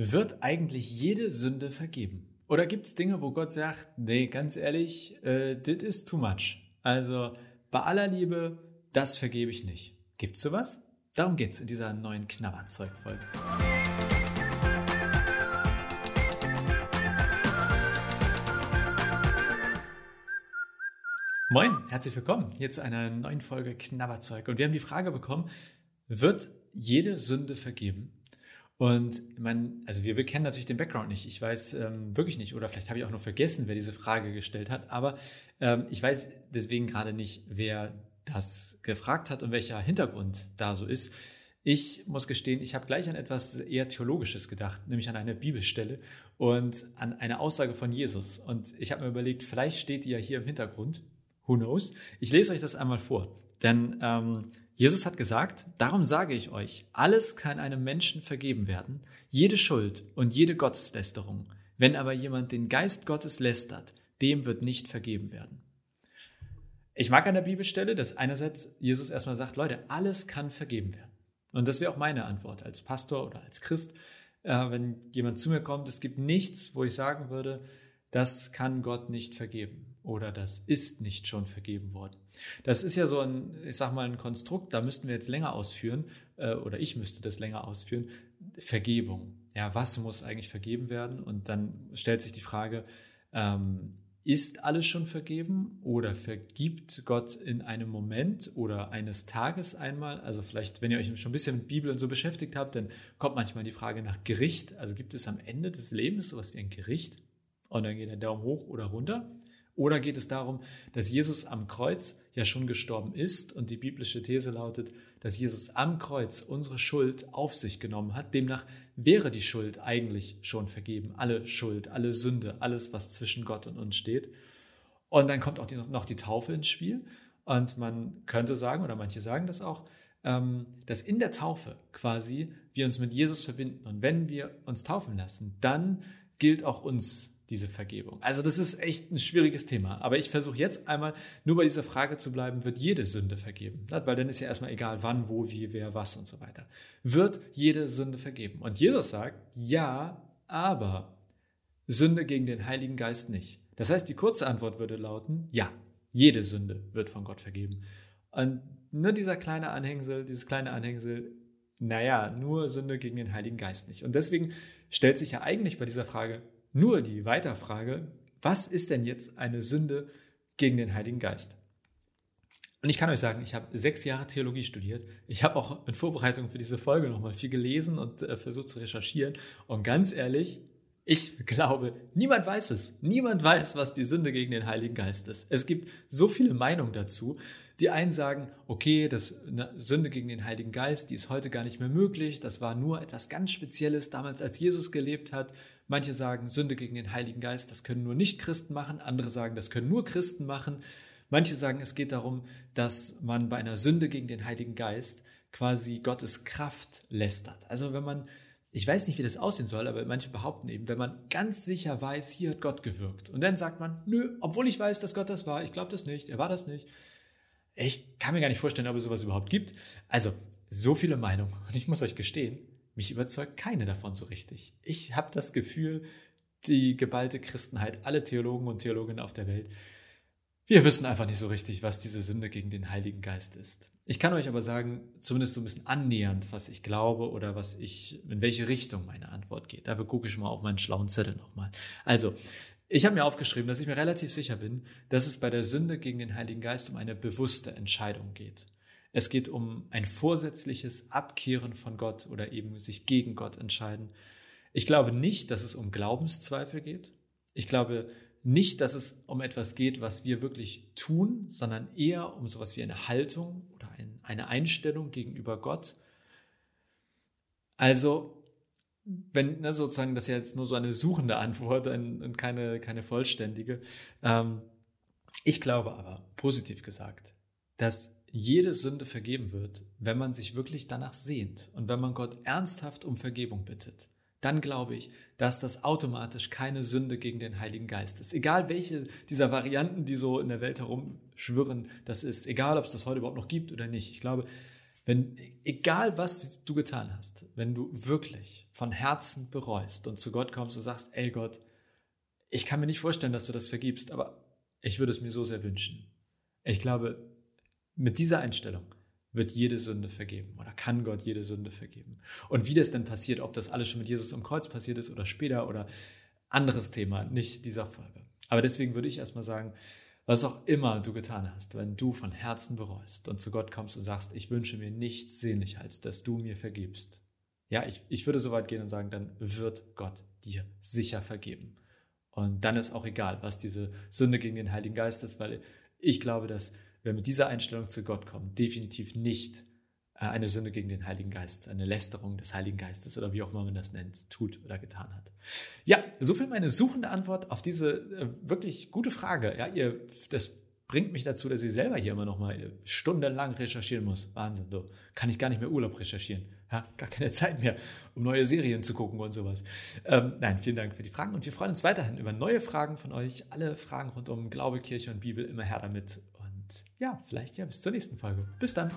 Wird eigentlich jede Sünde vergeben? Oder gibt es Dinge, wo Gott sagt, nee, ganz ehrlich, äh, das ist too much. Also bei aller Liebe, das vergebe ich nicht. Gibt's sowas? Darum geht's in dieser neuen Knabberzeug-Folge. Moin, herzlich willkommen hier zu einer neuen Folge Knabberzeug. Und wir haben die Frage bekommen, wird jede Sünde vergeben? Und man, also wir, wir kennen natürlich den Background nicht. Ich weiß ähm, wirklich nicht, oder vielleicht habe ich auch noch vergessen, wer diese Frage gestellt hat, aber ähm, ich weiß deswegen gerade nicht, wer das gefragt hat und welcher Hintergrund da so ist. Ich muss gestehen, ich habe gleich an etwas eher Theologisches gedacht, nämlich an eine Bibelstelle und an eine Aussage von Jesus. Und ich habe mir überlegt, vielleicht steht die ja hier im Hintergrund. Who knows? Ich lese euch das einmal vor. Denn ähm, Jesus hat gesagt, darum sage ich euch, alles kann einem Menschen vergeben werden, jede Schuld und jede Gotteslästerung. Wenn aber jemand den Geist Gottes lästert, dem wird nicht vergeben werden. Ich mag an der Bibelstelle, dass einerseits Jesus erstmal sagt, Leute, alles kann vergeben werden. Und das wäre auch meine Antwort als Pastor oder als Christ, äh, wenn jemand zu mir kommt, es gibt nichts, wo ich sagen würde, das kann Gott nicht vergeben oder das ist nicht schon vergeben worden. Das ist ja so ein, ich sag mal, ein Konstrukt, da müssten wir jetzt länger ausführen, äh, oder ich müsste das länger ausführen. Vergebung. Ja, was muss eigentlich vergeben werden? Und dann stellt sich die Frage, ähm, ist alles schon vergeben oder vergibt Gott in einem Moment oder eines Tages einmal? Also vielleicht, wenn ihr euch schon ein bisschen mit Bibel und so beschäftigt habt, dann kommt manchmal die Frage nach Gericht. Also gibt es am Ende des Lebens sowas wie ein Gericht? Und dann geht der Daumen hoch oder runter. Oder geht es darum, dass Jesus am Kreuz ja schon gestorben ist und die biblische These lautet, dass Jesus am Kreuz unsere Schuld auf sich genommen hat. Demnach wäre die Schuld eigentlich schon vergeben. Alle Schuld, alle Sünde, alles, was zwischen Gott und uns steht. Und dann kommt auch die, noch die Taufe ins Spiel. Und man könnte sagen, oder manche sagen das auch, ähm, dass in der Taufe quasi wir uns mit Jesus verbinden. Und wenn wir uns taufen lassen, dann gilt auch uns diese Vergebung. Also das ist echt ein schwieriges Thema. Aber ich versuche jetzt einmal nur bei dieser Frage zu bleiben, wird jede Sünde vergeben? Weil dann ist ja erstmal egal, wann, wo, wie, wer, was und so weiter. Wird jede Sünde vergeben? Und Jesus sagt, ja, aber Sünde gegen den Heiligen Geist nicht. Das heißt, die kurze Antwort würde lauten, ja, jede Sünde wird von Gott vergeben. Und nur dieser kleine Anhängsel, dieses kleine Anhängsel, naja, nur Sünde gegen den Heiligen Geist nicht. Und deswegen stellt sich ja eigentlich bei dieser Frage nur die Weiterfrage, was ist denn jetzt eine Sünde gegen den Heiligen Geist? Und ich kann euch sagen, ich habe sechs Jahre Theologie studiert. Ich habe auch in Vorbereitung für diese Folge nochmal viel gelesen und äh, versucht zu recherchieren. Und ganz ehrlich, ich glaube, niemand weiß es. Niemand weiß, was die Sünde gegen den Heiligen Geist ist. Es gibt so viele Meinungen dazu. Die einen sagen, okay, das eine Sünde gegen den Heiligen Geist, die ist heute gar nicht mehr möglich. Das war nur etwas ganz Spezielles damals, als Jesus gelebt hat. Manche sagen, Sünde gegen den Heiligen Geist, das können nur Nicht-Christen machen. Andere sagen, das können nur Christen machen. Manche sagen, es geht darum, dass man bei einer Sünde gegen den Heiligen Geist quasi Gottes Kraft lästert. Also wenn man ich weiß nicht, wie das aussehen soll, aber manche behaupten eben, wenn man ganz sicher weiß, hier hat Gott gewirkt. Und dann sagt man, nö, obwohl ich weiß, dass Gott das war, ich glaube das nicht, er war das nicht. Ich kann mir gar nicht vorstellen, ob es sowas überhaupt gibt. Also, so viele Meinungen. Und ich muss euch gestehen, mich überzeugt keine davon so richtig. Ich habe das Gefühl, die geballte Christenheit, alle Theologen und Theologinnen auf der Welt, wir wissen einfach nicht so richtig, was diese Sünde gegen den Heiligen Geist ist. Ich kann euch aber sagen, zumindest so ein bisschen annähernd, was ich glaube oder was ich, in welche Richtung meine Antwort geht. Dafür gucke ich mal auf meinen schlauen Zettel nochmal. Also, ich habe mir aufgeschrieben, dass ich mir relativ sicher bin, dass es bei der Sünde gegen den Heiligen Geist um eine bewusste Entscheidung geht. Es geht um ein vorsätzliches Abkehren von Gott oder eben sich gegen Gott entscheiden. Ich glaube nicht, dass es um Glaubenszweifel geht. Ich glaube nicht, dass es um etwas geht, was wir wirklich tun, sondern eher um sowas wie eine Haltung oder ein, eine Einstellung gegenüber Gott. Also, wenn ne, sozusagen das ist ja jetzt nur so eine suchende Antwort und keine, keine vollständige. Ähm, ich glaube aber, positiv gesagt, dass jede Sünde vergeben wird, wenn man sich wirklich danach sehnt und wenn man Gott ernsthaft um Vergebung bittet dann glaube ich, dass das automatisch keine Sünde gegen den Heiligen Geist ist. Egal welche dieser Varianten, die so in der Welt herumschwirren, das ist, egal ob es das heute überhaupt noch gibt oder nicht. Ich glaube, Wenn, egal was du getan hast, wenn du wirklich von Herzen bereust und zu Gott kommst und sagst, ey Gott, ich kann mir nicht vorstellen, dass du das vergibst, aber ich würde es mir so sehr wünschen. Ich glaube, mit dieser Einstellung wird jede Sünde vergeben oder kann Gott jede Sünde vergeben. Und wie das denn passiert, ob das alles schon mit Jesus am Kreuz passiert ist oder später oder anderes Thema, nicht dieser Folge. Aber deswegen würde ich erstmal sagen, was auch immer du getan hast, wenn du von Herzen bereust und zu Gott kommst und sagst, ich wünsche mir nichts sehnlicher, als dass du mir vergibst. Ja, ich, ich würde so weit gehen und sagen, dann wird Gott dir sicher vergeben. Und dann ist auch egal, was diese Sünde gegen den Heiligen Geist ist, weil ich glaube, dass wer mit dieser Einstellung zu Gott kommt, definitiv nicht äh, eine Sünde gegen den Heiligen Geist, eine Lästerung des Heiligen Geistes oder wie auch immer man das nennt, tut oder getan hat. Ja, soviel meine suchende Antwort auf diese äh, wirklich gute Frage. Ja, ihr, das bringt mich dazu, dass ich selber hier immer noch mal stundenlang recherchieren muss. Wahnsinn, so kann ich gar nicht mehr Urlaub recherchieren. Ja, gar keine Zeit mehr, um neue Serien zu gucken und sowas. Ähm, nein, vielen Dank für die Fragen und wir freuen uns weiterhin über neue Fragen von euch. Alle Fragen rund um Glaube, Kirche und Bibel immer her damit. Ja, vielleicht ja bis zur nächsten Folge. Bis dann.